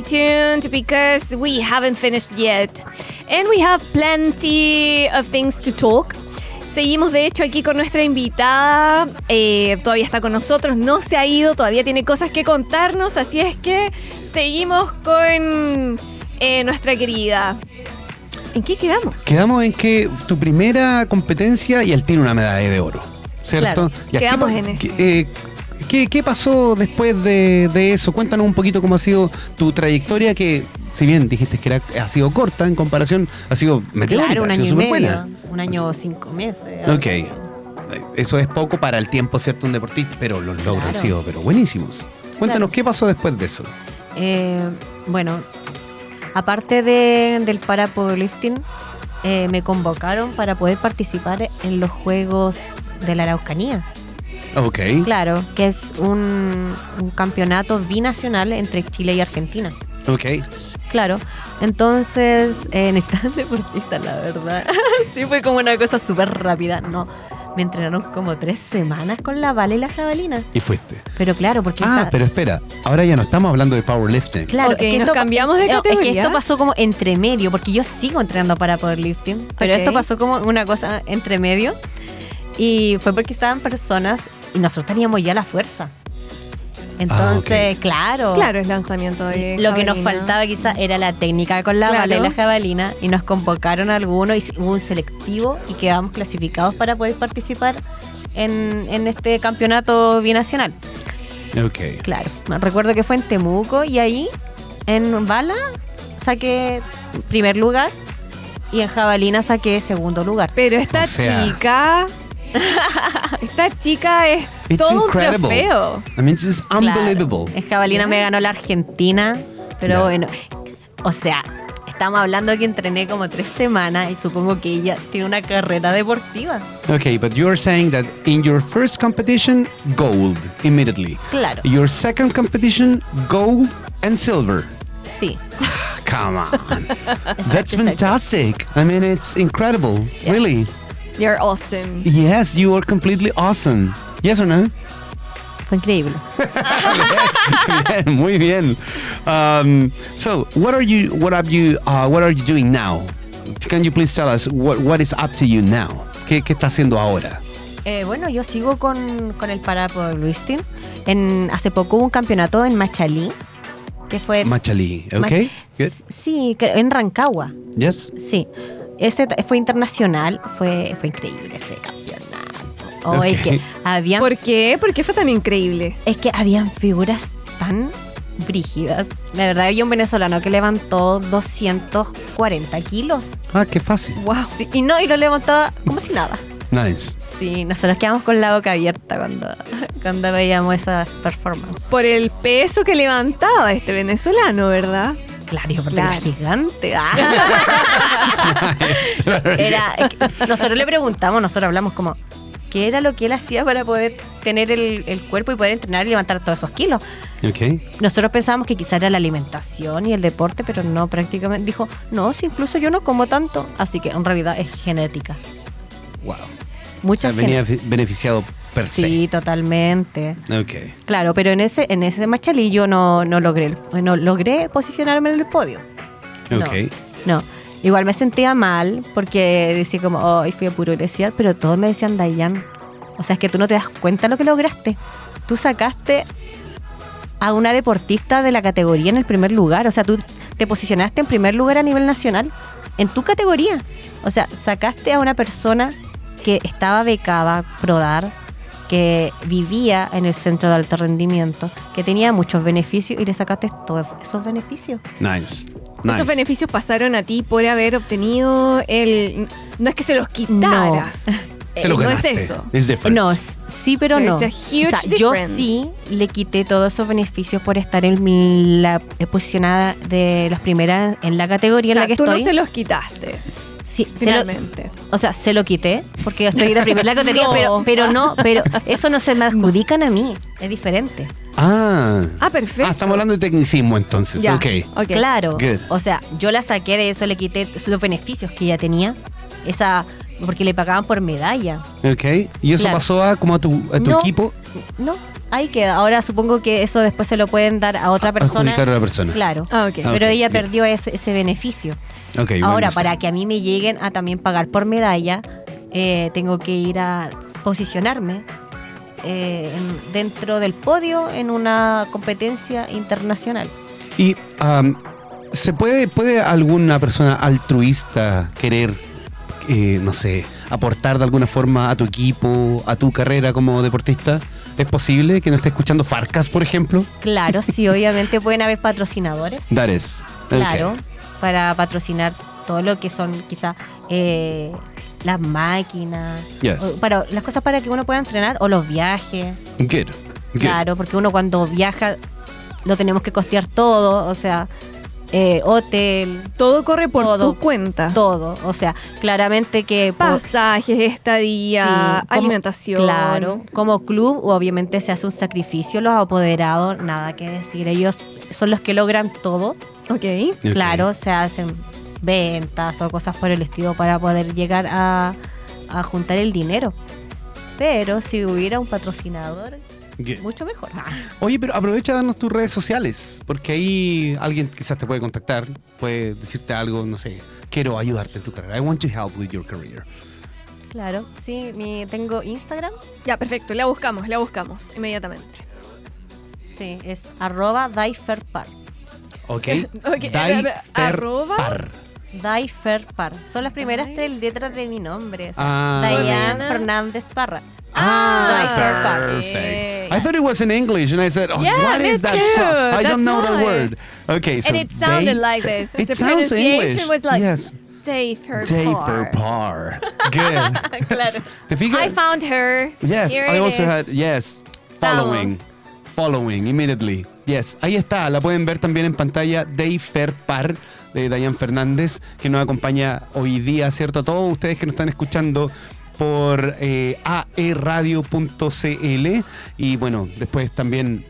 Stay tuned because we haven't finished yet. And we have plenty of things to talk. Seguimos de hecho aquí con nuestra invitada, eh, todavía está con nosotros, no se ha ido, todavía tiene cosas que contarnos, así es que seguimos con eh, nuestra querida. ¿En qué quedamos? Quedamos en que tu primera competencia y él tiene una medalla de oro, ¿cierto? Claro, ¿qué quedamos en eso. eh, ¿qué, qué pasó después de, de eso? Cuéntanos un poquito cómo ha sido tu trayectoria que, si bien dijiste que era, ha sido corta en comparación, ha sido meteórica, Claro, un ha sido súper buena. Un año o cinco meses. Ok. Eso es poco para el tiempo, ¿cierto? Un deportista, pero los logros han Claro. sido pero buenísimos. Cuéntanos, Claro. ¿qué pasó después de eso? Eh, bueno, aparte de, del para powerlifting, eh, me convocaron para poder participar en los Juegos de la Araucanía. Ok. Claro, que es un, un campeonato binacional entre Chile y Argentina. Ok. Claro, entonces eh, necesitaban deportistas, la verdad. sí, fue como una cosa súper rápida. No, me entrenaron como tres semanas con la bala y la jabalina. Y fuiste. Pero claro, porque Ah, esta- pero espera, ahora ya no estamos hablando de powerlifting. Claro, Ok, es que nos esto- cambiamos de no, Es categoría. que esto pasó como entre medio, porque yo sigo entrenando para powerlifting, pero Ok. esto pasó como una cosa entre medio. Y fue porque estaban personas y nosotros teníamos ya la fuerza. Entonces, claro. Claro, es lanzamiento de. Lo que nos faltaba quizá era la técnica con la Claro. bala y la jabalina y nos convocaron a algunos y hubo un selectivo y quedamos clasificados para poder participar en, en este campeonato binacional. Ok. Claro, recuerdo que fue en Temuco y ahí en bala saqué primer lugar y en jabalina saqué segundo lugar. Pero esta O sea- chica. esta chica es It's todo un incredible. trofeo. I mean, it's unbelievable. Claro, en jabalina me Yes. ganó la Argentina, pero bueno, o sea, estamos hablando que entrené como tres semanas y supongo que ella tiene una carrera deportiva. Okay, but you're saying that in your first competition, gold immediately. Claro, Your second competition, gold and silver. sí. Come on. That's fantastic. I mean, it's incredible. Really. You're awesome. Yes, you are completely awesome. Yes or no? Fue increíble. Bien, Muy bien. Um, so, what are you? What have you? Uh, what are you doing now? Can you please tell us what what is up to you now? ¿Qué, qué está haciendo ahora? Eh, bueno, yo sigo con, con el para powerlifting. En, hace poco hubo un campeonato en Machalí, que fue... Machalí, Ma- okay? Good. Sí, en Rancagua. Yes. Sí. Ese fue internacional, fue, fue increíble ese campeonato. Oh, es Ok. que habían, ¿Por qué? ¿Por qué fue tan increíble? es que habían figuras tan brígidas. La verdad, había un venezolano que levantó 240 kilos. Ah, qué fácil. Wow. Sí, y no, y lo levantaba como si nada. Nice. Sí, nosotros quedamos con la boca abierta cuando, cuando veíamos esa performance. Por el peso que levantaba este venezolano, ¿verdad? Claro, y aparte Claro. era gigante. Ah. Era, que nosotros le preguntamos, nosotros hablamos como, ¿qué era lo que él hacía para poder tener el, el cuerpo y poder entrenar y levantar todos esos kilos? Okay. Nosotros pensábamos que quizá era la alimentación y el deporte, pero no, prácticamente dijo, no, si incluso yo no como tanto. Así que en realidad es genética. Wow. Mucha O sea, venía beneficiado per Sí, totalmente. Okay. Claro, pero en ese, en ese machalí yo no, no logré, no logré posicionarme en el podio. No. Okay. No, igual me sentía mal porque decía como, oh, fui a puro iglesial, pero todos me decían Dayan. O sea, es que tú no te das cuenta lo que lograste. Tú sacaste a una deportista de la categoría en el primer lugar. O sea, tú te posicionaste en primer lugar a nivel nacional en tu categoría. O sea, sacaste a una persona que estaba becada, Prodar, que vivía en el centro de alto rendimiento, que tenía muchos beneficios y le sacaste todos esos beneficios. Nice. Nice. Esos beneficios pasaron a ti por haber obtenido el. No es que se los quitaras. Te lo Eh, no es eso. No, sí, pero There's no. a huge o sea, yo sí le quité todos esos beneficios por estar en la posicionada de las primeras en la categoría O sea, en la que tú estoy. no se los quitaste, Sí, se lo- o sea, se lo quité porque estoy la primera categoría, No. pero, pero no, pero eso no se me adjudican a mí, es diferente. Ah. Ah, perfecto. Ah, estamos hablando de tecnicismo entonces. Ya. Ok. Ok. Claro. Good. O sea, yo la saqué de eso, le quité los beneficios que ella tenía, esa porque le pagaban por medalla. Ok. ¿Y eso Claro. pasó a como a tu, a tu No. equipo? No, ahí queda. Ahora supongo que eso después se lo pueden dar a otra persona. Adjudicar a la persona. Claro. Ah. Pero ella bien. perdió ese, ese beneficio. Ok, Ahora, bueno, para que a mí me lleguen a también pagar por medalla, eh, tengo que ir a posicionarme eh, en- dentro del podio en una competencia internacional. Y am, ¿se puede, puede alguna persona altruista querer, eh, no sé, aportar de alguna forma a tu equipo, a tu carrera como deportista? ¿Es posible que no esté escuchando Farcas, por ejemplo? Claro, sí, obviamente pueden haber patrocinadores. Ok. Claro, para patrocinar todo lo que son quizá eh, las máquinas, Yes. o para, las cosas para que uno pueda entrenar o los viajes. Good. Good. Claro, porque uno cuando viaja lo tenemos que costear todo, o sea, eh, hotel, Todo corre por Todo. tu cuenta. todo. O sea, claramente que... por- Pasajes, estadía, Sí, como- alimentación. Claro, como club obviamente se hace un sacrificio, los apoderados, nada que decir, ellos son los que logran todo. Ok. Ok. Claro, se hacen ventas o cosas por el estilo para poder llegar a, a juntar el dinero. Pero si hubiera un patrocinador, Mucho mejor. Oye, pero aprovecha de darnos tus redes sociales, porque ahí alguien quizás te puede contactar, puede decirte algo, no sé, quiero ayudarte en tu carrera. I want to help with your career. Claro, sí, mi, tengo Instagram, Ya, perfecto. La buscamos, la buscamos inmediatamente. sí, es arroba daiferpar. ¿Ok? Ok, Dai fer arroba. par. Daiferpar. Son las primeras Dai- tres letras de mi nombre. o sea, Ah. Fernández Parra. Ah, Dai perfect. I thought it was in English, and I said, "Oh, Yeah, what is that? too. So I don't That's know the why. word." Okay, so and it sounded like this. It the sounds pronunciation English. was like yes, Dave her Day for par. Good. Claro. ¿Te fijas? I found her. Yes, Here I it also is. had yes, following, following immediately. Yes, ahí está, la pueden ver también en pantalla. Day Fair Par de Dayan Fernández, que nos acompaña hoy día, ¿cierto? A todos ustedes que nos están escuchando por eh, aeradio.cl y bueno, después también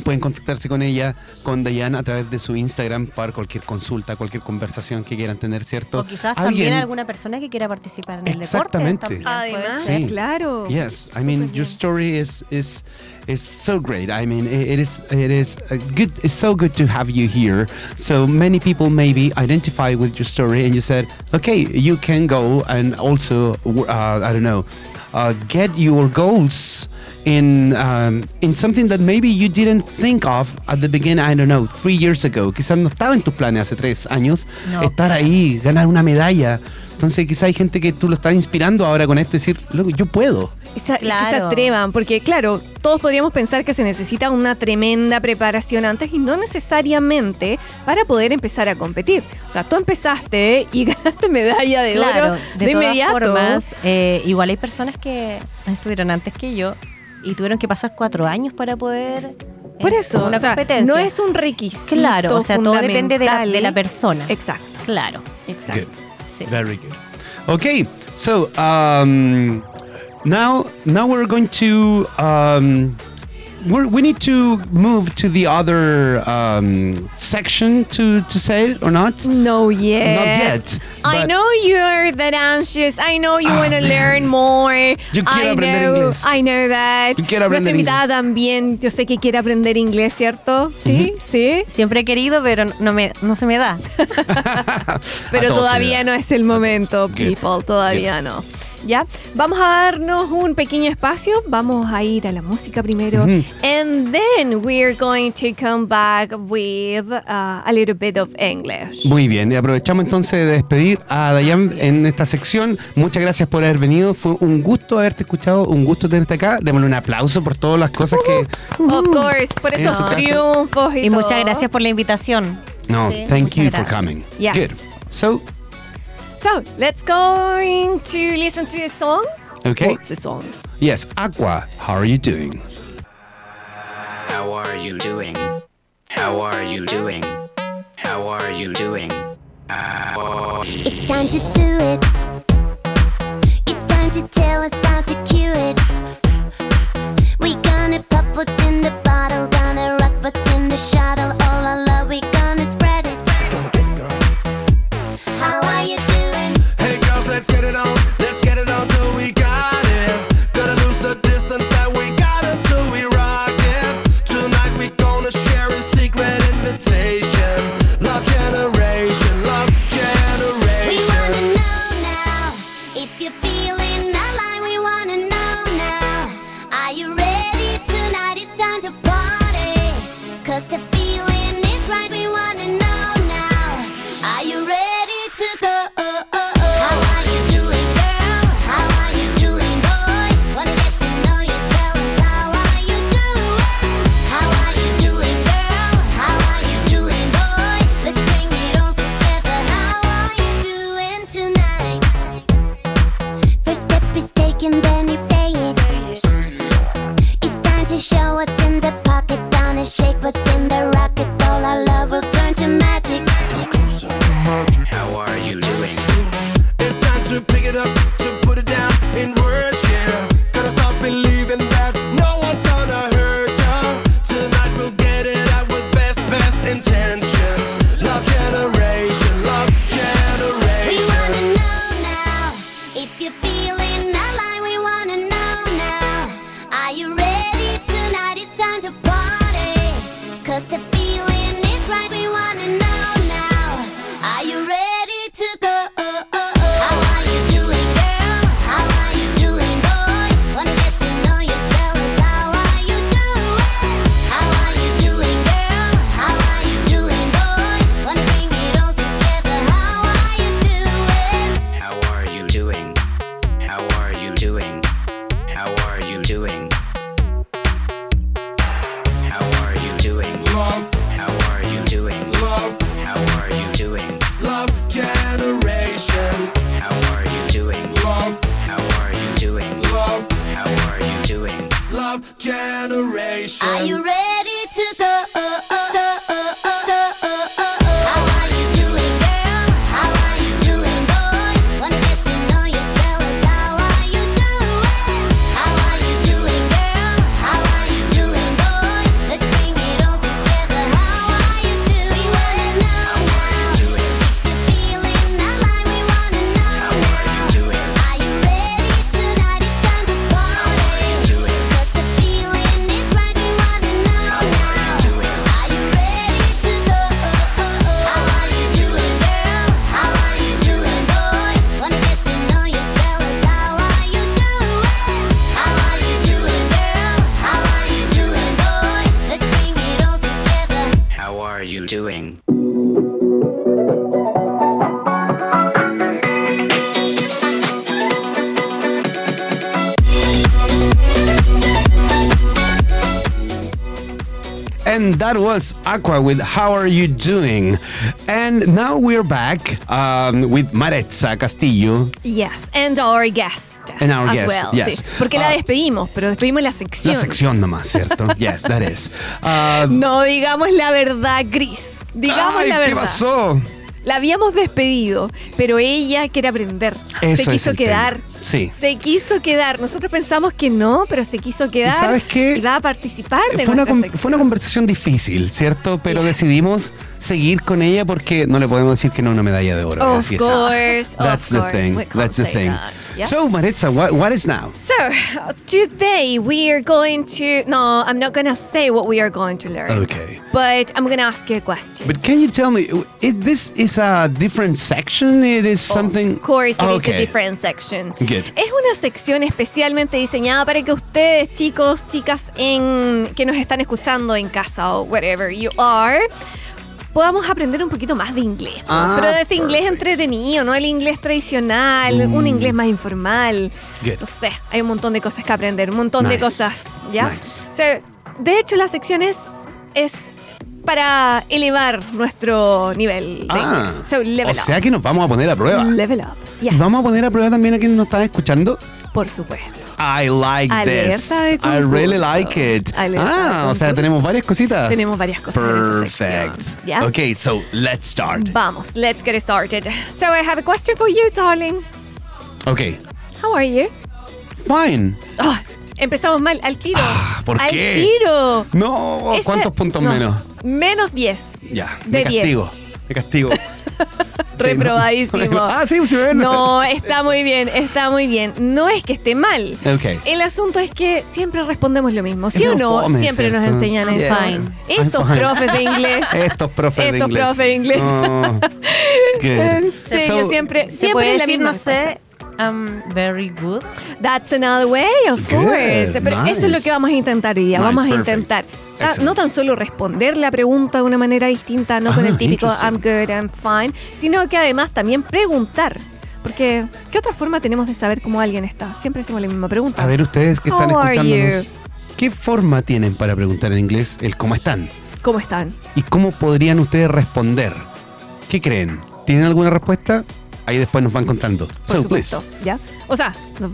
pueden contactarse con ella, con Dayan a través de su Instagram para cualquier consulta, cualquier conversación que quieran tener, ¿cierto? O quizás Alguien- también alguna persona que quiera participar en el Exactamente. deporte. puede Además. Sí. claro. Yes, I mean your story is is is so great. I mean it, is it is a good. It's so good to have you here. So many people maybe identify with your story, and you said, okay, you can go and also uh, I don't know, uh, get your goals in um, in something that maybe you didn't think of at the beginning. I don't know, three years ago. Quizás no estaba en tus planes hace tres años No. estar ahí, ganar una medalla. Entonces quizá hay gente que tú lo estás inspirando ahora con esto, decir, loco, yo puedo. Se, y que se Claro. atrevan, porque claro, todos podríamos pensar que se necesita una tremenda preparación antes y no necesariamente para poder empezar a competir. O sea, tú empezaste y ganaste medalla de Claro, oro de, de, todas inmediato. formas, eh, igual hay personas que estuvieron antes que yo y tuvieron que pasar cuatro años para poder Por eh, eso, una o sea, competencia. no es un requisito. claro, o sea, todo depende de la, fundamental. de la persona. Exacto, Claro, exacto. Very good. Okay, so um, now now we're going to um, we need to move to the other um, section to to say it or not. No yet. Not yet. I know you're that anxious. I know you Ah, want to learn more. Yo quiero I aprender know, inglés. I know that. Yo quiero aprender Nuestra invitada inglés. también, yo sé que quiere aprender inglés, ¿cierto? Sí, sí. Siempre he querido, pero no, me, no se me da. Pero todavía no es el momento, people. Todavía no. ¿Ya? Vamos a darnos un pequeño espacio. Vamos a ir a la música primero. Ujú. And then we're going to come back with uh, a little bit of English. Muy bien, y aprovechamos entonces de despedir a Dayan en es. esta sección. Muchas gracias por haber venido. Fue un gusto haberte escuchado, un gusto tenerte acá. Démosle un aplauso por todas las cosas que. Of course, por esos triunfos y, Y muchas todo. gracias por la invitación. No, Sí, thank muchas you for gracias. coming. Yes. Good. So, So, let's going to listen to a song. okay. What's the song? Yes, Aqua, how are you doing? How are you doing? How are you doing? How are you doing? How It's time to do it. Cause the feeling is right. We wanna know now. Are you ready to go? And that was Aqua with How Are You Doing? And now we're back um, with Maretza Castillo. Yes, and our guest. And our as guest, well, yes. sí. Porque la Ah. despedimos, pero despedimos la sección. La sección nomás, ¿cierto? yes, that is. Uh, No digamos la verdad, Gris. Digamos ay, la verdad. ¿Qué pasó? La habíamos despedido, pero ella quiere aprender. Eso se quiso quedar. tema. Sí. Se quiso quedar. Nosotros pensamos que no, pero se quiso quedar. sabes qué? Y va a participar de Fue una, fue una conversación difícil, ¿cierto? Pero Yes. decidimos seguir con ella porque no le podemos decir que no una medalla de oro. Of course, That's of the course. thing. We That's the thing. that. Yeah. So, Maritza, what, what is now? So, today we are going to. No, I'm not going to say what we are going to learn. Okay. But I'm going to ask you a question. But can you tell me, if this is a different section? It is something. Of course, it is okay. a different section. Es una sección especialmente diseñada para que ustedes, chicos, chicas, en, que nos están escuchando en casa o wherever you are, podamos aprender un poquito más de inglés. ¿no? Ah, Pero de este inglés entretenido, no el inglés tradicional, un inglés más informal. Good. No sé, hay un montón de cosas que aprender, un montón de cosas, ¿ya? Nice. So, de hecho, la sección es, es para elevar nuestro nivel de Ah, inglés. So, level o up. sea que nos vamos a poner a prueba. Level up. Yes. Vamos a poner a prueba también a quienes nos están escuchando. Por supuesto. I like this. Alerta de I really like it. Alerta ah, o sea, tenemos varias cositas. Tenemos varias cosas Perfect. ¿ya? Okay, so let's start. Vamos, let's get started. So I have a question for you, darling. Okay, How are you? fine. Oh, empezamos mal, al tiro. Ah, ¿por al qué? tiro. No, Ese- ¿cuántos puntos no, menos? Menos 10. Ya, De me 10. castigo. Me castigo. Reprobadísimo. Ah, sí, me ven. No, está muy bien, está muy bien. No es que esté mal. El asunto es que siempre respondemos lo mismo. ¿Sí Es o no? fome, siempre nos enseñan eso. fine. Estos fine. profes de inglés. Estos profes de Estos inglés. profes de inglés. Oh, En serio, So, siempre, Se siempre puede es la decir, misma no sé, I'm very good. That's another way, of Good, course. Pero eso es lo que vamos a intentar hoy día. Nice, vamos a perfect. intentar Ah, no tan solo responder la pregunta de una manera distinta, no con Ah, el típico. I'm good, I'm fine, sino que además también preguntar. Porque, ¿qué otra forma tenemos de saber cómo alguien está? Siempre hacemos la misma pregunta. A ver, ustedes que están escuchándonos, you? ¿qué forma tienen para preguntar en inglés el cómo están? ¿Cómo están? ¿Y cómo podrían ustedes responder? ¿Qué creen? ¿Tienen alguna respuesta? Ahí después nos van contando. Por so, supuesto, please. ¿ya? O sea, nos,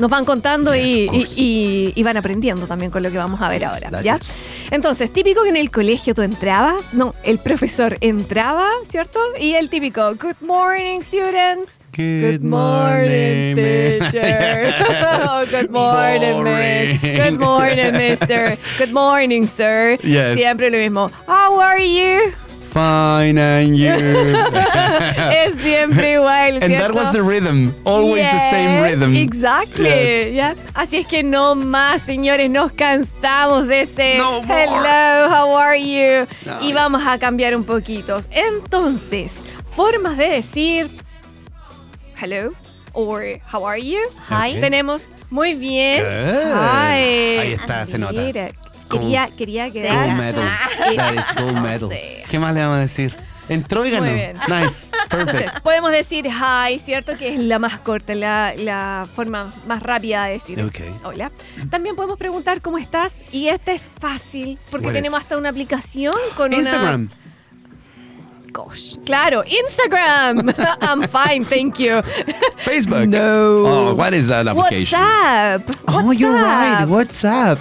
nos van contando Yes, y, van aprendiendo también con lo que vamos a ver Yes, ahora, ¿ya? is. Entonces, típico que en el colegio tú entrabas, no, el profesor entraba, ¿cierto? Y el típico, good morning, students. Good morning, teacher. Oh, good morning, miss. Boring. Good morning, mister. Good morning, sir. Yes. Siempre lo mismo. How are you? Fine, and you. es siempre igual, and that ¿cierto? was the rhythm. Always the same Yes, rhythm. Exactly. Yes. ¿ya? Así es que no más, señores, nos cansamos de ese No hello, how are you? No, y yes. vamos a cambiar un poquito. Entonces, formas de decir hello or how are you. Hi. Ok. Tenemos muy bien. Good. Hi. Ahí está, se nota. Mira, Gold- quería, quería Gold quedar. medal. That is gold medal. ¿Qué más le vamos a decir? Entró y ganó. Muy bien. Nice. Perfect. Podemos decir hi, ¿cierto? Que es la más corta, la, la forma más rápida de decir Ok. hola. También podemos preguntar cómo estás y este es fácil porque tenemos hasta una aplicación con Instagram. una... Gosh. Claro, Instagram. I'm fine, thank you. Facebook. No. Oh, what is that application? WhatsApp. Oh, you're right. WhatsApp.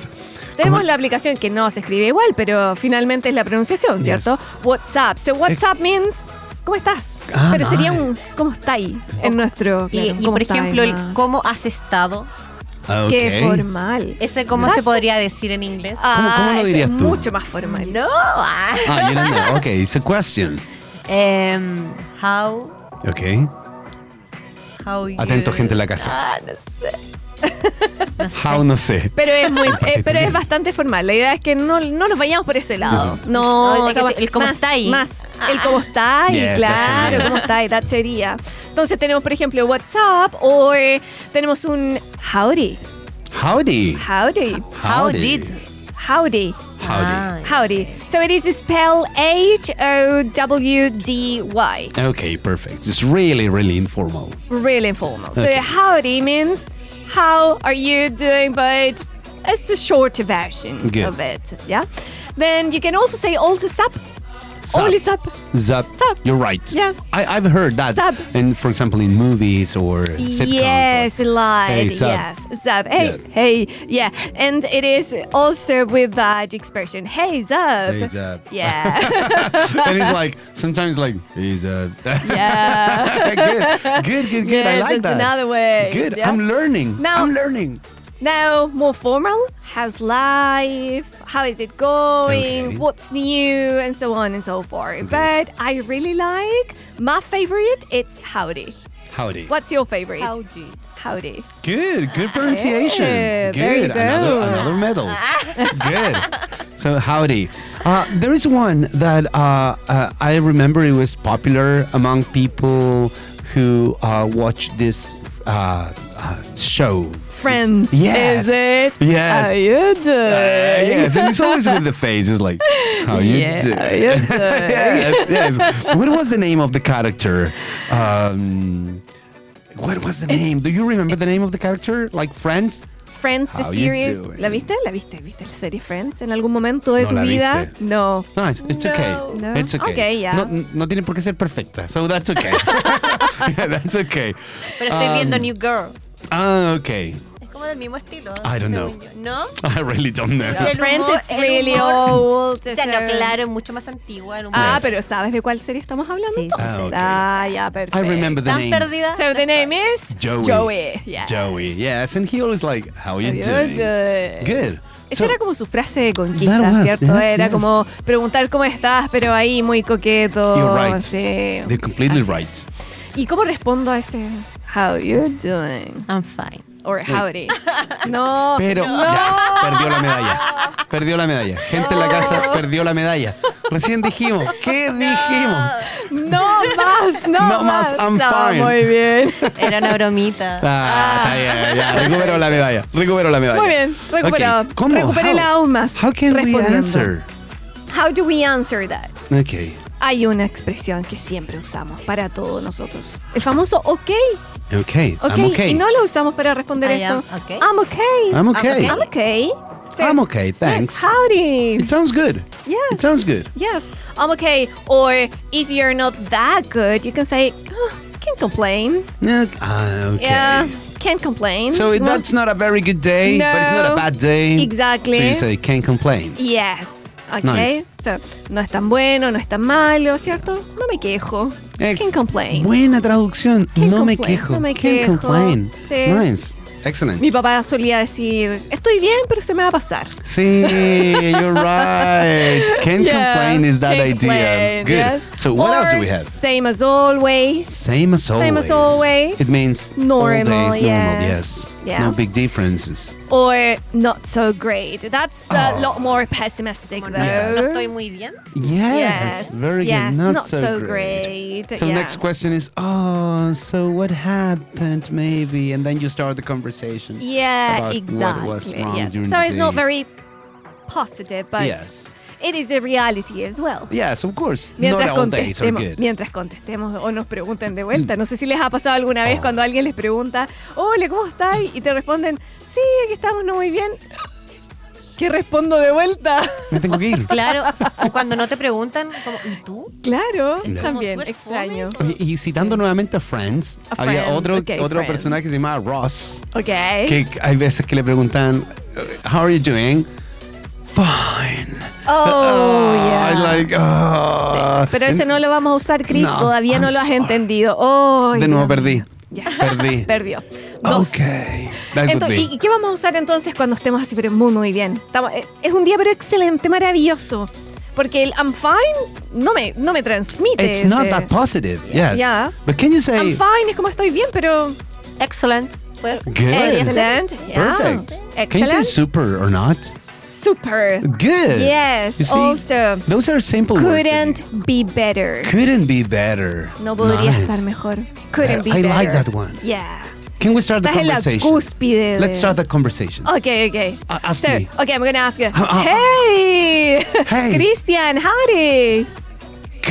Tenemos ¿Cómo? la aplicación que no se escribe igual, pero finalmente es la pronunciación, Yes. ¿cierto? WhatsApp. So WhatsApp means ¿cómo estás? Ah, pero sería un. ¿cómo está ahí? En nuestro Y, claro, y ¿cómo por ejemplo, el cómo has estado, Ah, Qué formal. ese cómo se podría decir en inglés. ¿Cómo- cómo lo ese dirías es tú? Mucho más formal. No. Ah. Ah, you don't know. Okay, it's a question. Em, how, Okay. how you- Atento, gente en la casa. Ah, no sé. no sé. How, no sé. Pero es muy, eh, pero es bastante formal. La idea es que no, no nos vayamos por ese lado. No, No, estamos- el cómo más- está ahí. Más el Ah. cómo está ahí, Yes, claro, cómo está ahí, that sería. Entonces tenemos, por ejemplo, WhatsApp o eh, tenemos un howdy. Howdy. Howdy. How did. Howdy. Howdy. Ah. Howdy. So it is spelled H O W D Y. Okay, perfect. It's really, really informal. Really informal. So Okay. howdy means how are you doing, but it's the shorter version Good. of it. Yeah. Then you can also say also sup. Sup. Only sup. Zap. Sup. You're right. Yes. I, I've heard that. Sup. And for example, in movies or sitcoms. Yes, like Hey, sup. yes, sup. Hey, Yeah. hey, yeah, and it is also with that expression. Hey, sup. Hey, Zap. Yeah, and it's like sometimes like he's uh yeah. good, good, good, good. I like that. another way. Good. Yeah. I'm learning. Now- I'm learning. Now, more formal. How's life? How is it going? Okay. What's new? And so on and so forth. But I really like my favorite. It's howdy. Howdy. What's your favorite? Howdy. Howdy. Good, good pronunciation. Yeah, good. there you go. Another, another medal. good. So howdy. Uh, there is one that uh, uh, I remember it was popular among people who uh, watch this uh, uh, show. Friends. Yes. Is it? Yes. How you doing? Uh, yes, and it's always with the face. It's like, how you Yeah, doing? how you doing? yes, yes. What was the name of the character? Um, what was the name? Do you remember the name of the character? Like Friends? Friends, the How you series. ¿La viste? ¿La viste? ¿Viste la serie Friends en algún momento de No tu vida? viste. No. No, it's, it's okay. No. It's okay. Okay, yeah. No, no tiene por qué ser perfecta. So that's okay. yeah, that's okay. Pero estoy viendo Um, New Girl. Ah, okay. Es como del mismo estilo. I don't know. yo. ¿No? I really don't know. El Friends, humor- it's really old. O sea, no, it's, claro, es mucho más antigua. El humor. Ah, Yes. pero ¿sabes de cuál serie estamos hablando? Sí. Ah, ok. Ah, ya, perfecto. I remember the ¿Tan name. perdida? So the name is Joey. Joey. Yes. Joey, yes. And he always like, how you How you doing? doing? Good. Esa So- era como su frase de conquista, was, ¿cierto? yes, era yes. como preguntar cómo estás, pero ahí muy coqueto. You're right. Sí. They're completely Así. right. ¿Y cómo respondo a ese How you doing? I'm fine. Or howdy. No. Pero no. ya, perdió la medalla. Perdió la medalla. Gente en la casa perdió la medalla. Recién dijimos, ¿qué dijimos? No más. más, no, No más, I'm no, fine. Muy bien. Era una bromita. Ah, está bien, ya, recupero la medalla. Recupero la medalla. Muy bien, recuperado. Ok, ¿Cómo? Recupérela How? aún más. How can we respondiendo. answer? How do we answer that? Ok. Hay una expresión que siempre usamos para todos nosotros. El famoso ok. Ok. Ok. I'm okay. Y no lo usamos para responder I esto. am okay. I'm okay. I'm okay. I'm okay. So- I'm okay, thanks. Yes, howdy. It sounds good. Yes. It sounds good. Yes, I'm okay. Or if you're not that good, you can say, oh, can't complain. No, ah, okay. Yeah, can't complain. So It's that's not a very good day, but it's not a bad day. Exactly. So you say can't complain. Yes. Okay. Nice. So, no es tan bueno, no es tan malo, ¿cierto? No me quejo. Ex- Can't complain. Buena traducción. Can't no me complain, quejo. no me Can't quejo. complain. Sí. Nice. Excellent. Mi papá solía decir, estoy bien, pero se me va a pasar. Sí, you're right. Can't Yeah, complain is that idea. complain, Good. yes. So what else do Or we have? Same as always. Same as always. Same as always. It means Normal, all days, normal. yes. Yes. Yeah. No big differences. Or not so great. That's a Oh. lot more pessimistic, though. Yes. Estoy muy bien. Yes. Very yes, good. Not, not so, so great. great, So next question is, oh, so what happened maybe? And then you start the conversation. Yeah, about exactly. What was wrong yes. during So the it's not very positive, but Yes. It is a reality as well. Yes, of course. Mientras not all days are good. mientras contestemos o nos pregunten de vuelta. No sé si les ha pasado alguna vez Oh. cuando alguien les pregunta, hola, ¿cómo estás? Y te responden, sí, aquí estamos, no muy bien. ¿Qué respondo de vuelta? Me tengo que ir. Claro. O cuando no te preguntan, como, ¿y tú? Claro, también, extraño. Oye, Y citando nuevamente a Friends, A había Friends, otro, ok, otro Friends. personaje que se llamaba Ross, Ok. que hay veces que le preguntan, How are you doing? Fine. Oh, I yeah. like, ah. Sí, Pero ese no lo vamos a usar, Chris. No, Todavía no I'm lo has sorry. entendido. Oh, De nuevo perdí. Ya. Perdí. Perdió. Dos. Ok. That would Entonces. ¿y, qué vamos a usar entonces cuando estemos así, pero muy, muy bien? Estamos- eh, es un día, pero excelente, maravilloso. Porque el I'm fine no me, no me transmite. It's not ese- that positive, yes. Yeah. But can you I'm say, fine, es como estoy bien, pero. Excellent. Pues, good? Excellent. yeah. Perfect. Can you say Excellent. super or not? Super. Good. Yes. You see, Also, those are simple words. couldn't be better. Couldn't be better. No podría Nice. estar mejor. Couldn't be I better. I like that one. Yeah. Can we start the Estás en la conversation? de- Let's start the conversation. Okay, okay. Uh, ask so, me. okay, I'm gonna ask you. Uh, uh, hey, Hey. Christian, howdy.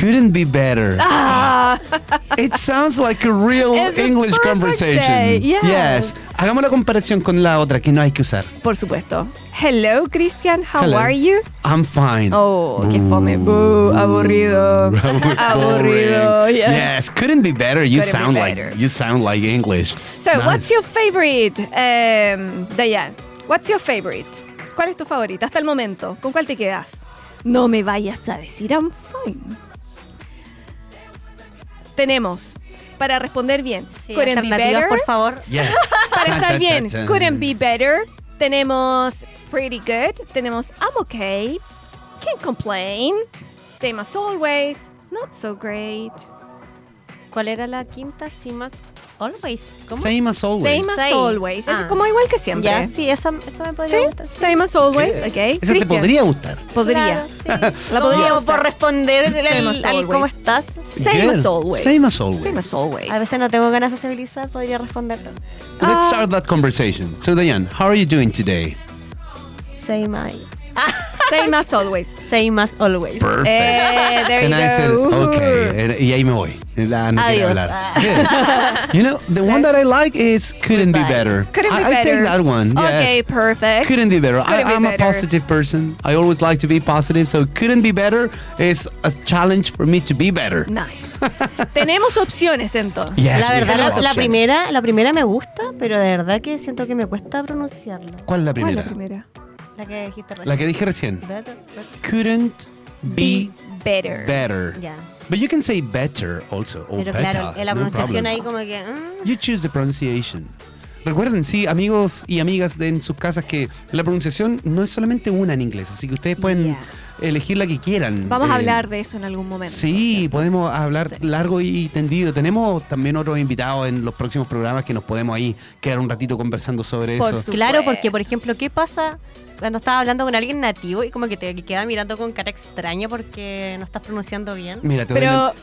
Couldn't be better. Ah, It sounds like a real It's a English perfect conversation. day, yes. Hagamos la comparación con la otra que no hay que usar. por supuesto. Hello, Christian, how Hello. are you? I'm fine. Oh, qué fome. Boo, aburrido. aburrido. Yeah. Yes, couldn't be better. You Couldn't be sound better. like you sound like English. So, Nice. what's your favorite, um, Diane? What's your favorite? ¿Cuál es tu favorita hasta el momento? ¿Con cuál te quedas? No me vayas a decir I'm fine. Tenemos para responder bien. sí, couldn't be better. por favor. Yes. Para Chan, estar chan, bien. chan. Couldn't be better. Tenemos pretty good. Tenemos I'm okay. Can't complain. Same as always. Not so great. ¿Cuál era la quinta? Sí, más. Always. ¿Cómo? Same as always. Same as Same. always. Es Ah. como igual que siempre. Ya, sí, esa, esa me podría Sí, gustar. sí. same as always, Good. ok. Esa te podría gustar. Podría. Claro, sí. La podría usar. por responder el- Same el- as al always. cómo estás. Same Good. as always. Same as always. Same as always. A veces no tengo ganas de sociabilizar, podría responder. Let's Ah. start that conversation. So Diane, how are you doing today? Same I. Same as always. Same as always. Perfect. Eh, there and you I said, go. okay. And- y ahí me voy. Ah, no quiero Adiós. hablar. Ah. Good. You know, the one that I like is couldn't be Goodbye. better. Couldn't be I, I take better. that one. Okay, Yes. perfect. Couldn't be better. Couldn't I, be I'm better. a positive person. I always like to be positive. So couldn't be better is a challenge for me to be better. Nice. Tenemos opciones entonces. Yes, la verdad, la, la primera, la primera me gusta, pero de verdad que siento que me cuesta pronunciarlo. ¿Cuál es la ¿Cuál es primera? la primera? La que dijiste recién. La que dije recién. Better, better. Couldn't be better. better. Ya. But you can say better also. Or Pero better. claro, en la no pronunciación problem. ahí como que... mm, You choose the pronunciation. Recuerden, sí, amigos y amigas de en sus casas, que la pronunciación no es solamente una en inglés, así que ustedes pueden Yes. elegir la que quieran. Vamos a Eh, hablar de eso en algún momento. Sí, podemos hablar Sí. largo y tendido. Tenemos también otros invitados en los próximos programas que nos podemos ahí quedar un ratito conversando sobre Por eso. su- Claro, supuesto. porque por ejemplo, ¿qué pasa cuando estás hablando con alguien nativo y como que te queda mirando con cara extraña porque no estás pronunciando bien? Mira, te Pero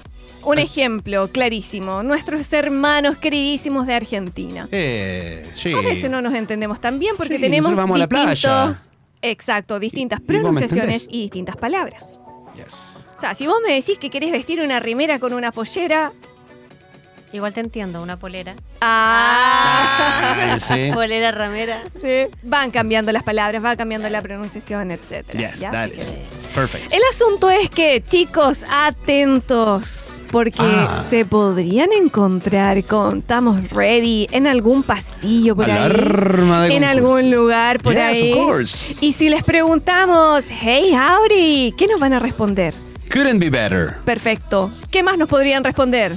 un ejemplo clarísimo. Nuestros hermanos queridísimos de Argentina. Eh, sí. A veces no nos entendemos tan bien porque Sí, tenemos a la playa. distintos... Exacto, distintas Y- pronunciaciones y distintas palabras. Yes. O sea, si vos me decís que querés vestir una remera con una pollera... Igual te entiendo, una polera. Ah, Ah, sí. Polera ramera. sí. Van cambiando las palabras, va cambiando la pronunciación, etcétera. Yes, ¿ya? that is que- perfect. El asunto es que, chicos, atentos, porque Ah. se podrían encontrar con Estamos Ready en algún pasillo por ahí. Alarma de En concurso. algún lugar por Yes, ahí. of course. Y si les preguntamos, hey, howdy, ¿qué nos van a responder? Couldn't be better. Perfecto. ¿Qué más nos podrían responder?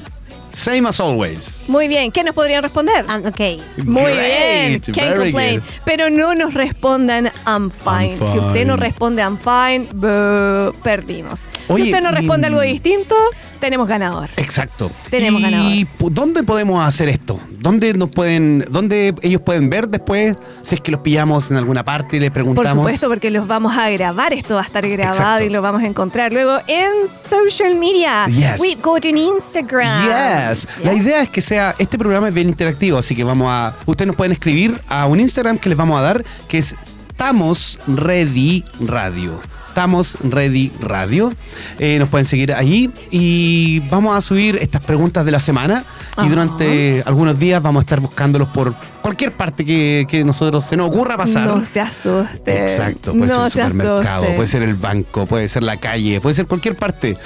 Same as always. Muy bien. ¿Qué nos podrían responder? Ah, ok. Muy Great, bien, can't very complain. good. Pero no nos respondan I'm fine. I'm Si usted no fine. responde I'm fine, boo, perdimos. Oye, si usted no y- responde algo distinto, tenemos ganador. Exacto. Tenemos ¿Y ganador. pu- dónde podemos hacer esto? ¿Dónde nos pueden, dónde ellos pueden ver después? Si es que los pillamos en alguna parte y les Por preguntamos. supuesto, porque los vamos a grabar. Esto va a estar grabado Exacto. y lo vamos a encontrar luego en social media. Yes. We go to Instagram. Yes. La idea es que sea, este programa es bien interactivo, así que vamos a, ustedes nos pueden escribir a un Instagram que les vamos a dar, que es Estamos Ready Radio. Estamos Ready Radio. Eh, nos pueden seguir allí y vamos a subir estas preguntas de la semana y Ajá. durante algunos días vamos a estar buscándolos por cualquier parte que, que nosotros se nos ocurra pasar. No se asuste. Exacto, puede no ser el supermercado, puede ser el banco, puede ser la calle, puede ser cualquier parte.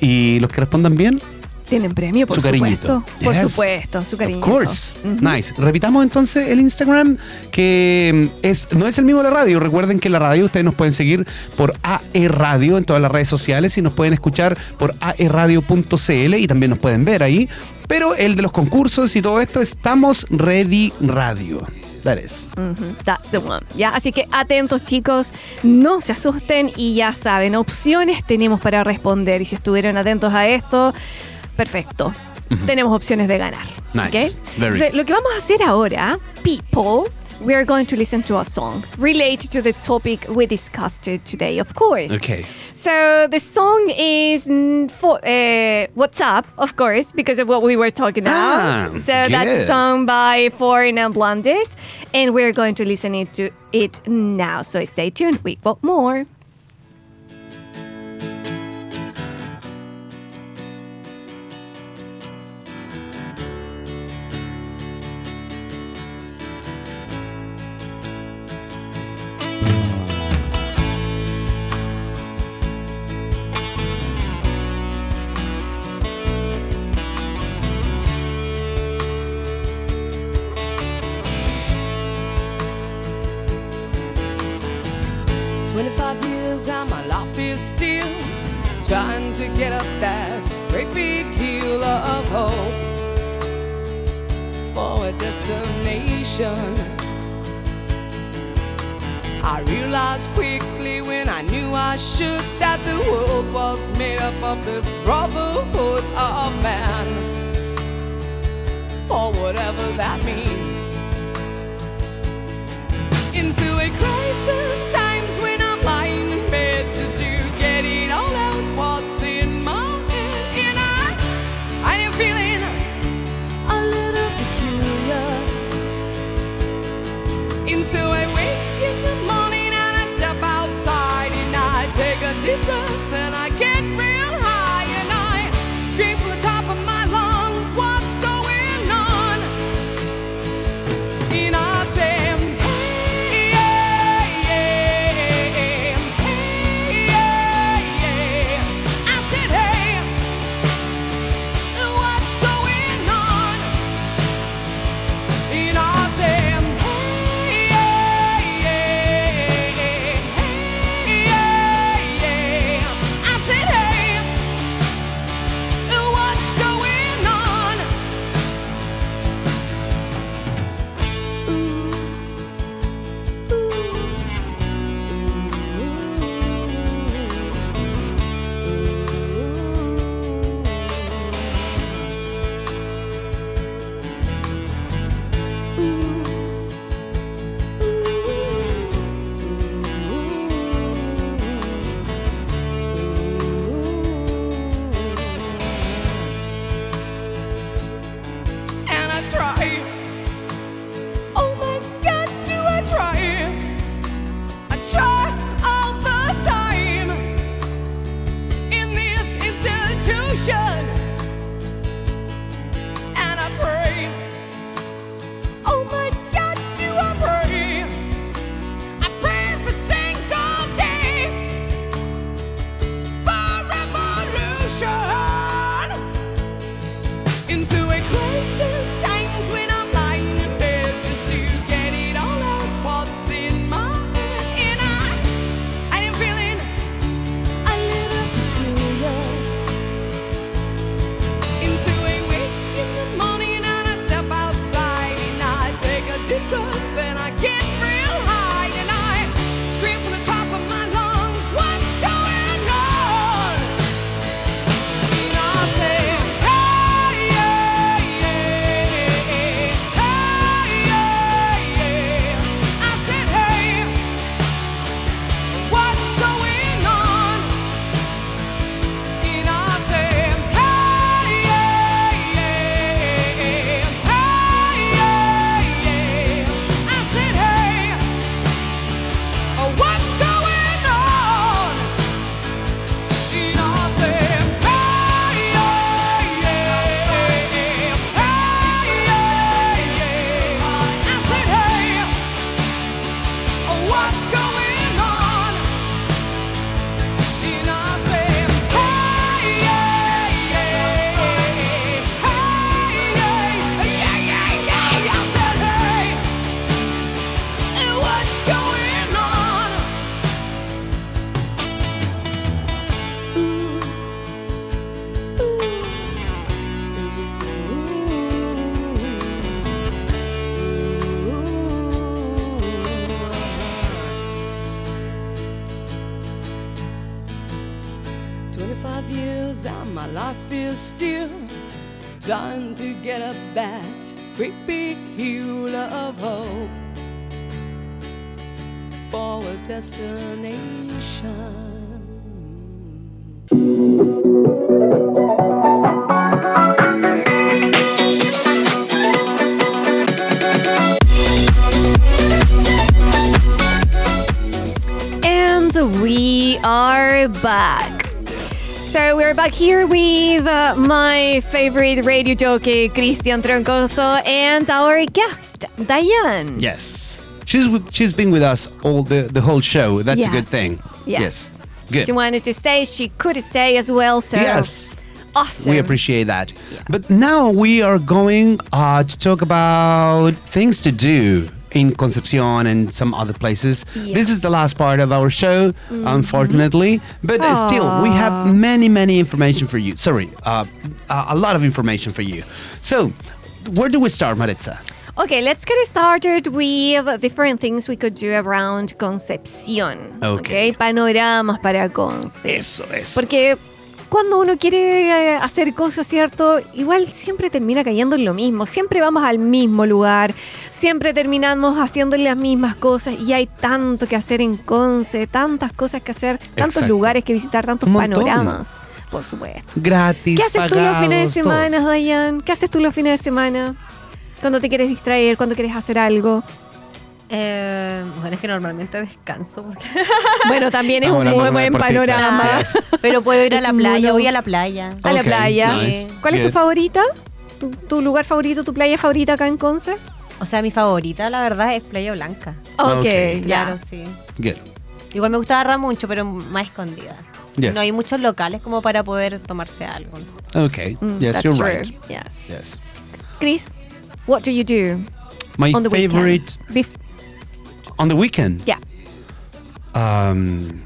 Y los que respondan bien, Tienen premio, por su cariñito. supuesto. Por Yes. supuesto, su cariño. Of course. Nice. Repitamos entonces el Instagram, que mm, es, no es el mismo de la radio. Recuerden que la radio ustedes nos pueden seguir por AE Radio en todas las redes sociales y nos pueden escuchar por aeradio.cl y también nos pueden ver ahí. Pero el de los concursos y todo esto, estamos Ready Radio. That is. That's the one. ¿ya? Así que atentos chicos, no se asusten y ya saben, opciones tenemos para responder y si estuvieron atentos a esto, perfecto. Tenemos opciones de ganar. Nice. ¿ok? Very Entonces, lo que vamos a hacer ahora, people, we are going to listen to a song related to the topic we discussed today, of course. Okay. So the song is for uh, "What's Up," of course, because of what we were talking about. Ah, so that's a song by Foreign and Blondes, and we're going to listen it to it now. So stay tuned. We got more. Back. So we're back here with uh, my favorite radio jockey, Christian Troncoso, and our guest, Diane. Yes. She's she's been with us all the, the whole show. That's a good thing. Yes. Good. She wanted to stay. She could stay as well. So Yes. awesome. We appreciate that. But now we are going uh, to talk about things to do in Concepcion and some other places. This is the last part of our show, Mm-hmm. unfortunately. But uh, still, we have many, many information for you. Sorry, uh, uh, a lot of information for you. So, where do we start, Maritza? Okay, let's get started with different things we could do around Concepción. Okay. panoramas para Conce. Eso es. Porque cuando uno quiere eh, hacer cosas, ¿cierto? Igual siempre termina cayendo en lo mismo. Siempre vamos al mismo lugar. Siempre terminamos haciendo las mismas cosas. Y hay tanto que hacer en Conce, tantas cosas que hacer, tantos Exacto. lugares que visitar, tantos panoramas. Por supuesto. Gratis, ¿Qué haces tú los fines de semana, Dayan? ¿Qué haces tú los fines de semana? Cuando te quieres distraer, cuando quieres hacer algo. Eh, bueno, es que normalmente descanso. porque- Bueno, también es Ah, un bueno, muy buen panorama. Pero puedo ir a la playa, voy a la playa. A la playa. nice. ¿Cuál es tu favorita? ¿Tu, tu lugar favorito, tu playa favorita acá en Conce? O sea, mi favorita, la verdad, es Playa Blanca. Ok, Ok. ya. Claro, sí. Good. Igual me gusta agarrar mucho, pero más escondida. Yes. No hay muchos locales como para poder tomarse algo. no sé. Okay. Mm, yes, you're true. right. Yes. Yes. Chris, what do you do My on the favorite weekends? On the weekend. yeah. Um,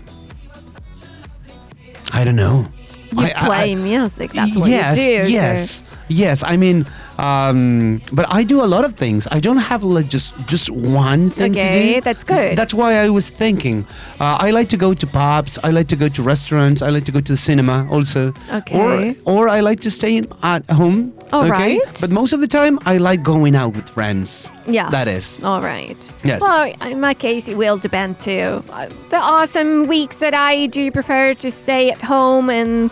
I don't know. You I- play I- music. That's what yes, you do. so- yes, yes. I mean, um, but I do a lot of things. I don't have like just just one thing to Okay, do. that's good. That's why I was thinking. Uh, I like to go to pubs. I like to go to restaurants. I like to go to the cinema also. Okay. Or or I like to stay at home. All okay. right. But most of the time, I like going out with friends. Yeah. That is. All right. Yes. Well, in my case, it will depend too. Uh, There are some weeks that I do prefer to stay at home and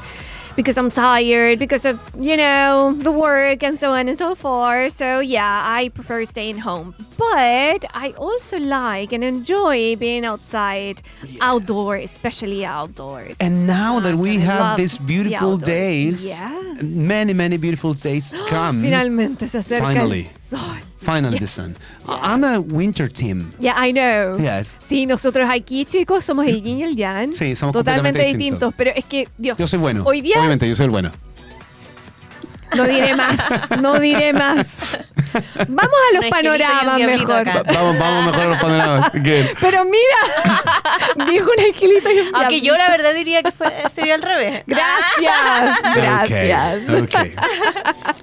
because I'm tired, because of, you know, the work and so on and so forth. So, yeah, I prefer staying home. But I also like and enjoy being outside, outdoors, especially outdoors. And now that we have these beautiful outdoors. days, Yes. many, many beautiful days to come. Finalmente se acerca Finally. Sol. Finally, the Yes. sun. I- I'm a winter team. Yeah, I know. Yes. Sí, nosotros aquí, chicos, somos el yin y el yang. Sí, somos totalmente distintos. distintos. Pero es que, Dios, Yo soy bueno. hoy día Obviamente, yo soy el bueno. no diré más, no diré más. Vamos a los panoramas mejor. Vamos, vamos mejor a los panoramas. Good. Pero mira, dijo un angelito y un Aunque yo la verdad diría que fue- sería al revés. Gracias, gracias.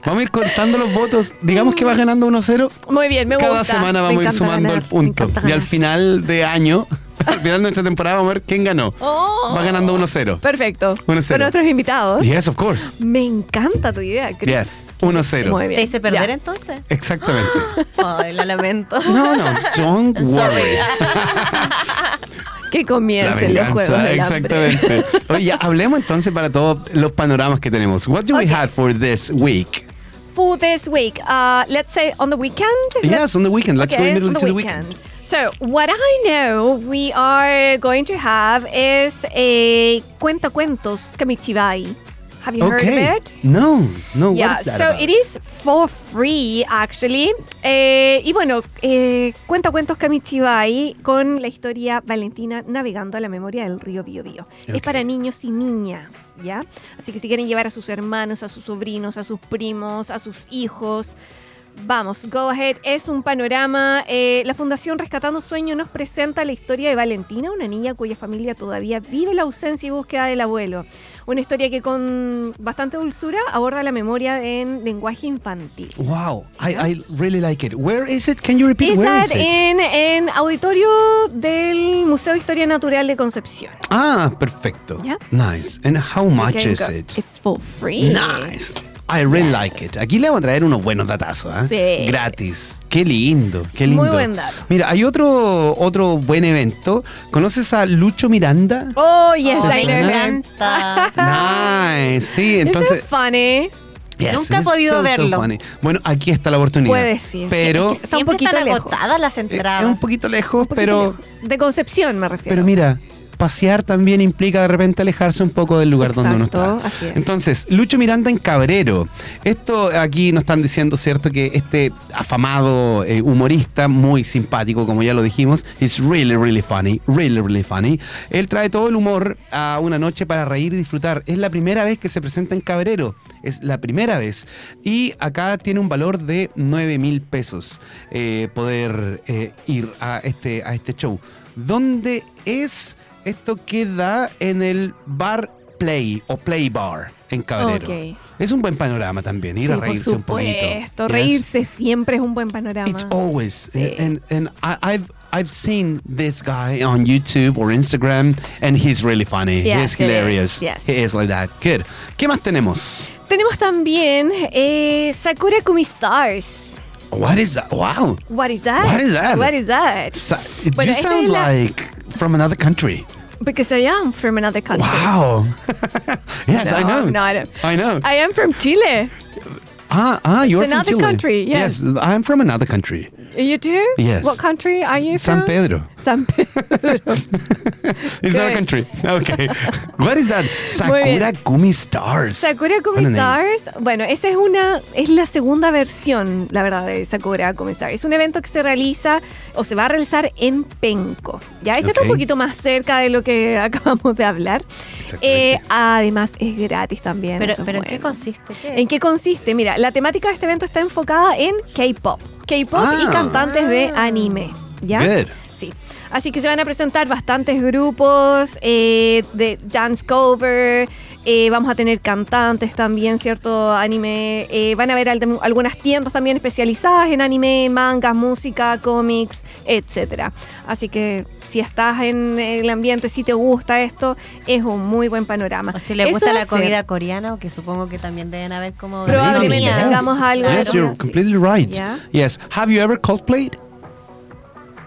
Vamos a ir contando los votos. Digamos que va ganando 1-0. Muy bien, me gusta. Cada semana vamos a ir sumando ganar, el punto. Y al final de año, al final de nuestra temporada, vamos a ver quién ganó. Oh. Va ganando 1-0. Perfecto. 1-0. Con nuestros invitados. Yes, of course. Me encanta tu idea, Chris. Yes, 1-0. Muy bien. ¿Te hice perder Ya. entonces? Exactamente. Ay, la lamento. No, no, don't worry. Que comiencen los juegos del exactamente. Oye, ya, hablemos entonces para todos los panoramas que tenemos. What do we Okay. have for this week? For this week, uh, let's say on the weekend. Yes, on the weekend. Let's go Okay, immediately on to the the weekend. So, what I know we are going to have is a cuentacuentos Kamichibai. Have you heard of it? No, no. yeah, what is that so about? it is for free actually. Eh, y bueno, eh, cuentacuentos Kamichibai con la historia Valentina navegando a la memoria del río Biobío. Es Ok. para niños y niñas, ¿ya? Así que si quieren llevar a sus hermanos, a sus sobrinos, a sus primos, a sus hijos, Vamos, Go Ahead es un panorama. eh, la Fundación Rescatando Sueños nos presenta la historia de Valentina, una niña cuya familia todavía vive la ausencia y búsqueda del abuelo. Una historia que con bastante dulzura aborda la memoria en lenguaje infantil. Wow, I, I really like it. Where is it? Can you repeat? Is Where is it? en, en auditorio del Museo de Historia Natural de Concepción. Ah, perfecto. Yeah. Nice. And how much is go. it? It's for free. Nice. I really like it. Aquí le vamos a traer unos buenos datazos, ¿ah? Sí. Gratis. Qué lindo, qué lindo. Muy buen dato. Mira, hay otro otro buen evento. ¿Conoces a Lucho Miranda? Oh, yes, Oh, I me know him. encanta. Nice. Sí, Entonces, funny. Yes, Nunca he it's podido so, so verlo. funny. Bueno, aquí está la oportunidad. Puede ser. Pero Es que- Está un poquito están lejos. agotadas las eh, entradas. es un poquito lejos, Un poquito pero lejos. De Concepción me refiero. Pero mira, pasear también implica de repente alejarse un poco del lugar donde uno está. así es. Entonces, Lucho Miranda en Cabrero. Esto aquí nos están diciendo, ¿cierto? Que este afamado eh, humorista, muy simpático, como ya lo dijimos, is really, really funny, really, really funny. Él trae todo el humor a una noche para reír y disfrutar. Es la primera vez que se presenta en Cabrero. Es la primera vez. Y acá tiene un valor de 9 mil pesos eh, poder eh, ir a este, a este show. ¿Dónde es? Esto queda en el bar Play o Play Bar en Cabrero. Ok. Es un buen panorama también, ir Sí, a reírse un por poquito. supuesto. Yes. Reírse siempre es un buen panorama. It's always Sí. and and I, I've I've seen this guy on YouTube or Instagram and he's really funny. Yes, he's hilarious. Yes. He is like that. Good. ¿Qué más tenemos? Tenemos también eh, Sakura Kumi Stars. What is that? Wow. What is that? What is that? What is that? Sa- you sound es la- like from another country. Because I am from another country. Wow. yes, I know. no, I don't. I know. I am from Chile. Ah, ah, you're from another Chile. country, yes. I'm from another country. You do? Yes. What country are you San from? Pedro. San Pedro. It's our Good. country. Okay. what is that? Sakura Gumi Stars. Sakura a name. Stars, bueno, esa es una, es la segunda versión, la verdad, de Sakura Kumi Stars. Es un evento que se realiza o se va a realizar en Penco. Ya, este está un poquito más cerca de lo que acabamos de hablar. Eh, además, es gratis también. Pero, ¿en qué consiste? ¿Qué ¿En qué consiste? Mira, la temática de este evento está enfocada en K-pop. K-pop y Ah. cantantes de anime. ¿Ya? Good. Sí. Así que se van a presentar bastantes grupos eh, de dance cover. eh, vamos a tener cantantes también, ¿cierto? Anime. eh, van a haber al- algunas tiendas también especializadas en anime, mangas, música, cómics, etcétera. Así que si estás en el ambiente, si te gusta esto, es un muy buen panorama. O si le gusta la comida coreana, o que supongo que también deben haber como Probablemente hagamos algo Yes, you're completely right. Yeah. Yes. Have you ever cosplayed?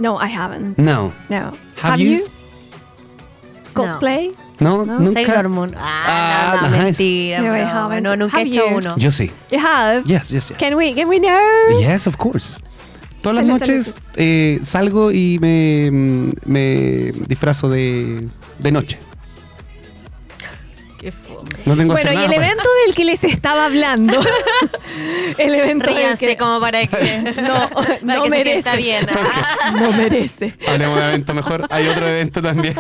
No, I haven't. No. No. Have you? Cosplay? No, nunca. Sailor Moon. Ah, no, Ah, no, nice. mentira. No, I haven't. No, nunca he hecho you? uno. Yo sí. You have? Yes, yes, yes. Can we, can we know? Yes, of course. Todas las noches eh, salgo y me, me disfrazo de, de noche. No tengo Bueno, y el para- evento del que les estaba hablando. el evento del Ríanse que como para que No, para no que merece. bien. no merece. Hablemos de evento mejor. Hay otro evento también.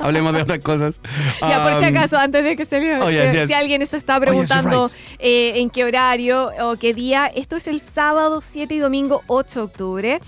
Hablemos de otras cosas. Ya, por si Um, acaso, antes de que se le- oh, yes, si, yes. si alguien se está Oh, yes, preguntando right. eh, en qué horario o qué día, esto es el sábado 7 y domingo 8 de octubre,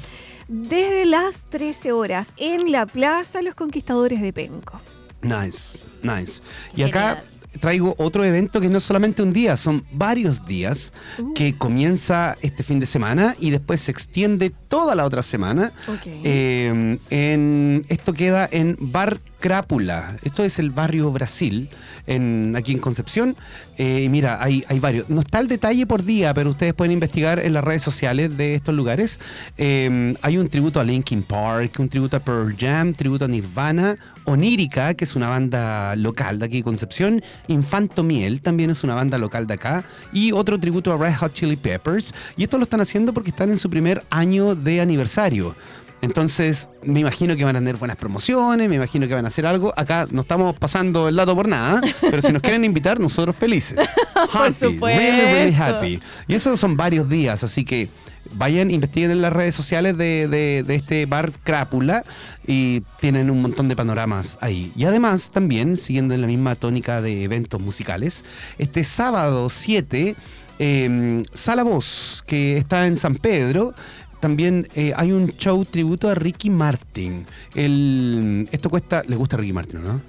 desde las 13 horas en la Plaza Los Conquistadores de Penco. Nice, nice. Y acá. Traigo otro evento que no es solamente un día, son varios días Uh. que comienza este fin de semana y después se extiende toda la otra semana. Ok. Eh, en, esto queda en Bar Crápula. Esto es el barrio Brasil, en, aquí en Concepción. Eh, mira, hay, hay varios. No está el detalle por día, pero ustedes pueden investigar en las redes sociales de estos lugares. Eh, hay un tributo a Linkin Park, un tributo a Pearl Jam, tributo a Nirvana, Onírica, que es una banda local de aquí Concepción, Infanto Miel, también es una banda local de acá, y otro tributo a Red Hot Chili Peppers. Y esto lo están haciendo porque están en su primer año de aniversario. Entonces, me imagino que van a tener buenas promociones, me imagino que van a hacer algo. Acá no estamos pasando el dato por nada, pero si nos quieren invitar, nosotros felices. Happy, supuesto. really, really happy. Y eso son varios días, así que vayan, investiguen en las redes sociales de, de- de este bar Crápula y tienen un montón de panoramas ahí. Y además, también, siguiendo en la misma tónica de eventos musicales, este sábado 7, eh, Sala Voz, que está en San Pedro, también eh, hay un show tributo a Ricky Martin. El, esto cuesta, ¿le gusta Ricky Martin, no?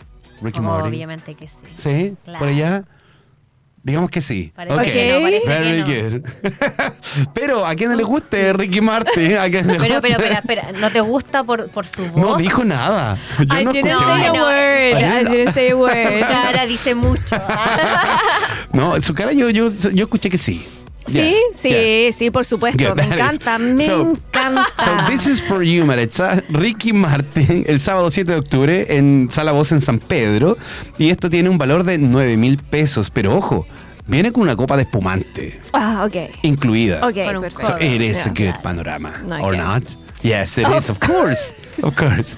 Ricky Martin. Obviamente que sí. ¿Sí? Claro. ¿Por allá? Digamos que sí. Parece Ok. que no, parece Very que no. good. pero a quien no le guste Ricky Martin, a quien le Pero, pero, guste- espera, espera, ¿no te gusta por, por su voz? No dijo nada. Yo I no didn't escuché say nada. a word. I didn't say a Su word. cara dice mucho. No, en su cara yo, yo, yo escuché que sí. Sí, Yes, sí, yes. sí, por supuesto. Good, me is- encanta, me So- encanta. So this is for you, Maretza. Ricky Martin, el sábado 7 de octubre en Sala Voz en San Pedro. Y esto tiene un valor de 9 mil pesos. Pero ojo, viene con una copa de espumante Ah, ok. incluida. Ok, perfecto. So it is Yeah. a good panorama, No, or okay. not? Yes, it Oh. is, of course, of course.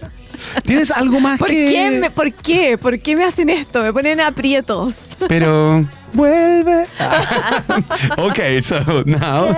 ¿Tienes algo más ¿Por que...? qué, me, ¿Por qué? ¿Por qué me hacen esto? Me ponen aprietos. Pero vuelve. ok, so now.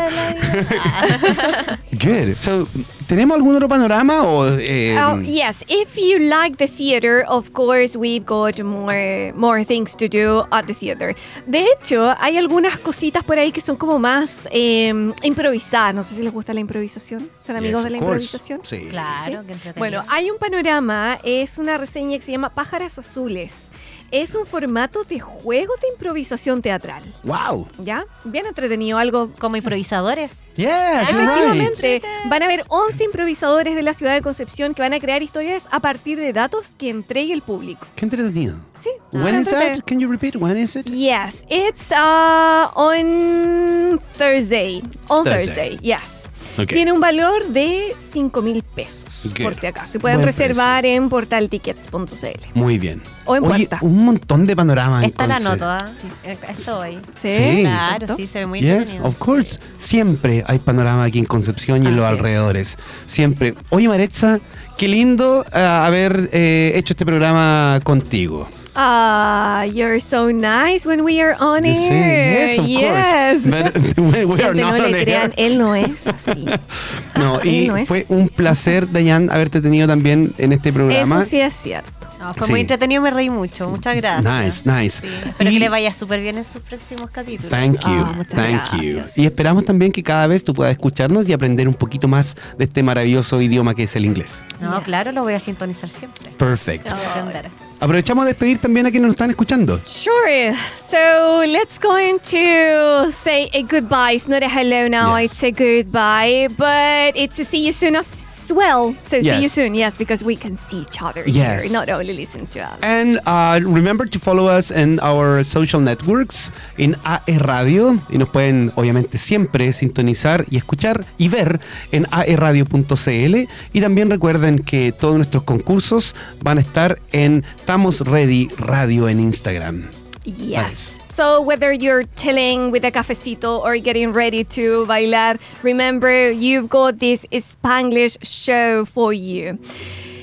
Good. So, ¿tenemos algún otro panorama o eh, Oh, yes, if you like the theater, of course we've got more more things to do at the theater. De hecho, hay algunas cositas por ahí que son como más eh, improvisadas. No sé si les gusta la improvisación. ¿Son amigos yes, de la course. improvisación? Sí. Claro, ¿Sí? que. Bueno, hay un panorama, es una reseña que se llama Pájaras Azules. Es un formato de juego de improvisación teatral. Wow. ¿Ya? Bien entretenido, algo Como improvisadores. Yes, right. Efectivamente, van a haber 11 improvisadores de la ciudad de Concepción que van a crear historias a partir de datos que entregue el público. Qué entretenido. Sí. When is that? Can you repeat? When is it? Yes, it's uh, on Thursday. On Thursday. Thursday, yes. Ok. Tiene un valor de 5 mil pesos, Good. por si acaso. Y pueden Buen reservar en portaltickets.cl. Muy bien. O en Oye, puerta. un montón de panoramas. Esta la entonces. noto, ¿ah? Eh, Estoy. Sí, Sí. Claro, sí, se ve muy Yes, entretenido. of course. Siempre hay panorama aquí en Concepción y en los alrededores. Siempre. Oye, Maretza, qué lindo eh, haber eh, hecho este programa contigo. Ah, you're so nice when we are on air. Yes, of yes. course. But we are no not on le air. crean, él no es así. No, y no fue así. un placer, Dayan, haberte tenido también en este programa. Eso sí es cierto. No, fue Sí. muy entretenido, me reí mucho. Muchas gracias. Nice, nice. Sí, espero Y- que le vaya súper bien en sus próximos capítulos. Thank you, muchas thank you. gracias. Y esperamos también que cada vez tú puedas escucharnos y aprender un poquito más de este maravilloso idioma que es el inglés. No, Yes. claro, lo voy a sintonizar siempre. Perfect. Aprenderás. Aprovechamos de despedir también a quienes nos están escuchando. Sure. So let's go into say a goodbye. It's not a hello now. Yes. It's a goodbye. But it's a see you soon. I'll as well. So see you Yes. soon. Yes, because we can see each other Yes. here, not only listen to us. And uh, remember to follow us in our social networks en AE Radio y nos pueden obviamente siempre sintonizar y escuchar y ver en aeradio.cl y también recuerden que todos nuestros concursos van a estar en Estamos Ready Radio en Instagram. Yes. So whether you're chilling with a cafecito or getting ready to bailar, remember you've got this Spanglish show for you.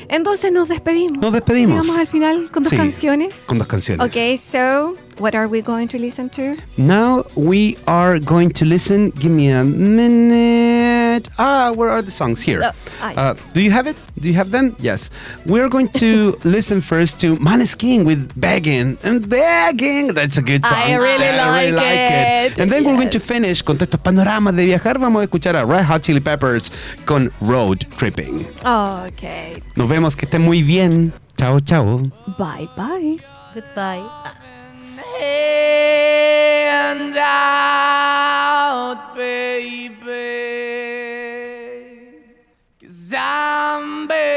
Entonces nos despedimos. Nos despedimos. Llegamos al final con dos Sí, canciones. con dos canciones. Okay, so what are we going to listen to? Now we are going to listen. Give me a minute. Ah, where are the songs here? Oh, ah, yeah. Uh, do you have it? Do you have them? Yes. We're going to listen first to Maneskin with Begging and Begging. That's a good song. I really like it. And then we're going to finish con todos estos panoramas de viajar. Vamos a escuchar a Red Hot Chili Peppers con Road Tripping. Okay. Nos vemos. Que estén muy bien. Chao, chao. Bye bye. Goodbye. Hand out, baby. Cause I'm begging.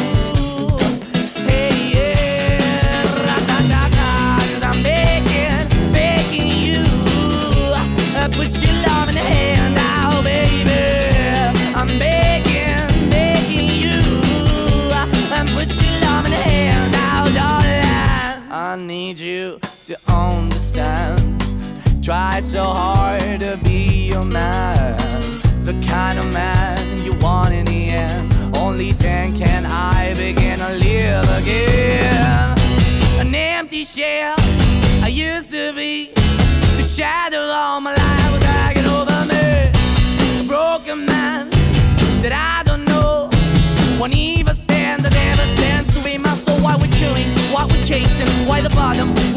Your love in hand out, darling. I need you to understand. Try so hard to be your man, the kind of man you want in the end. Only then can I begin to live again. An empty shell I used to be. The shadow all my life was hanging over me. A broken man that I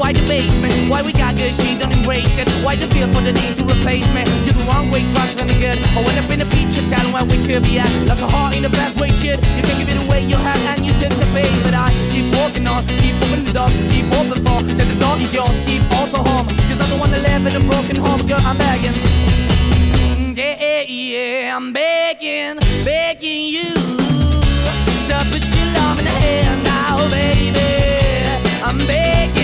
why the basement, why we got good, she don't embrace it. Why the feel for the need to replace me? You're the wrong way, trying to the good. I went up in a feature town where we could be at. Like a heart in the best way, shit. You can give it away, you have, and you take the bait. But I keep walking on, keep opening the door, keep open for that the door is yours, keep also home. Cause I'm the one that live in a broken home, girl, I'm begging. Mm, yeah, yeah, I'm begging, begging you to put your love in the hand now, baby. I'm begging,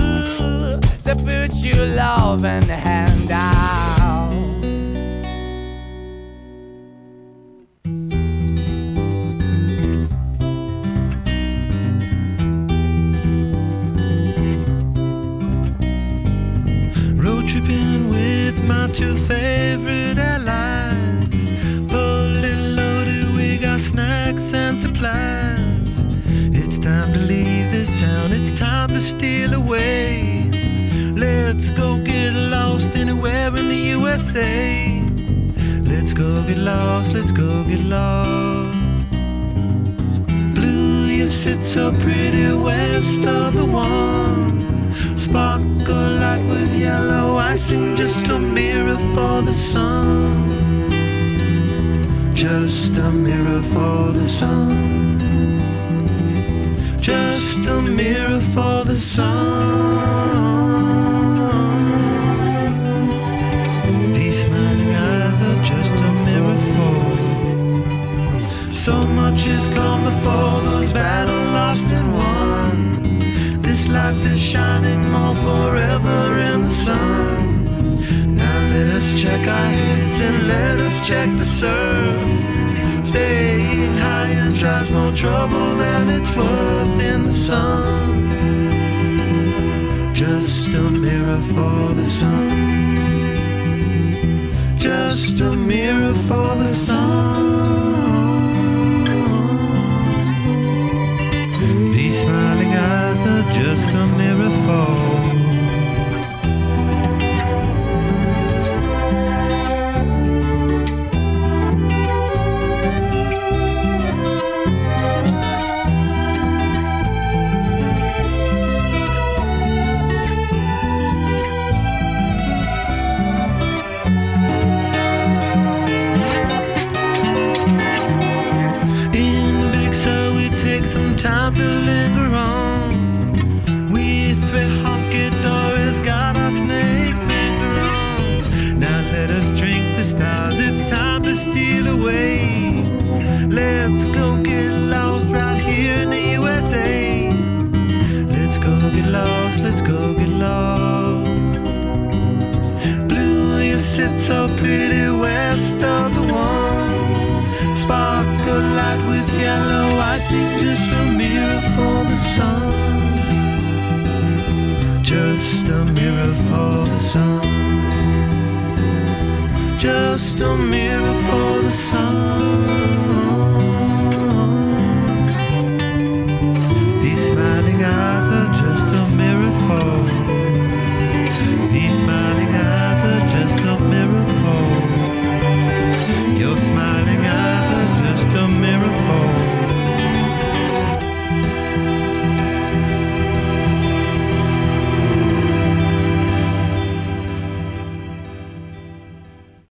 you love and hand out. Let's go get lost anywhere in the USA. Let's go get lost, let's go get lost. Blue, you sit so pretty west of the one. Sparkle like with yellow icing, just a mirror for the sun. Just a mirror for the sun. Just a mirror for the sun. Before those battles lost and won. This life is shining more forever in the sun. Now let us check our heads and let us check the surf. Staying high and tries more trouble than it's worth in the sun. Just a mirror for the sun. Just a mirror for the sun.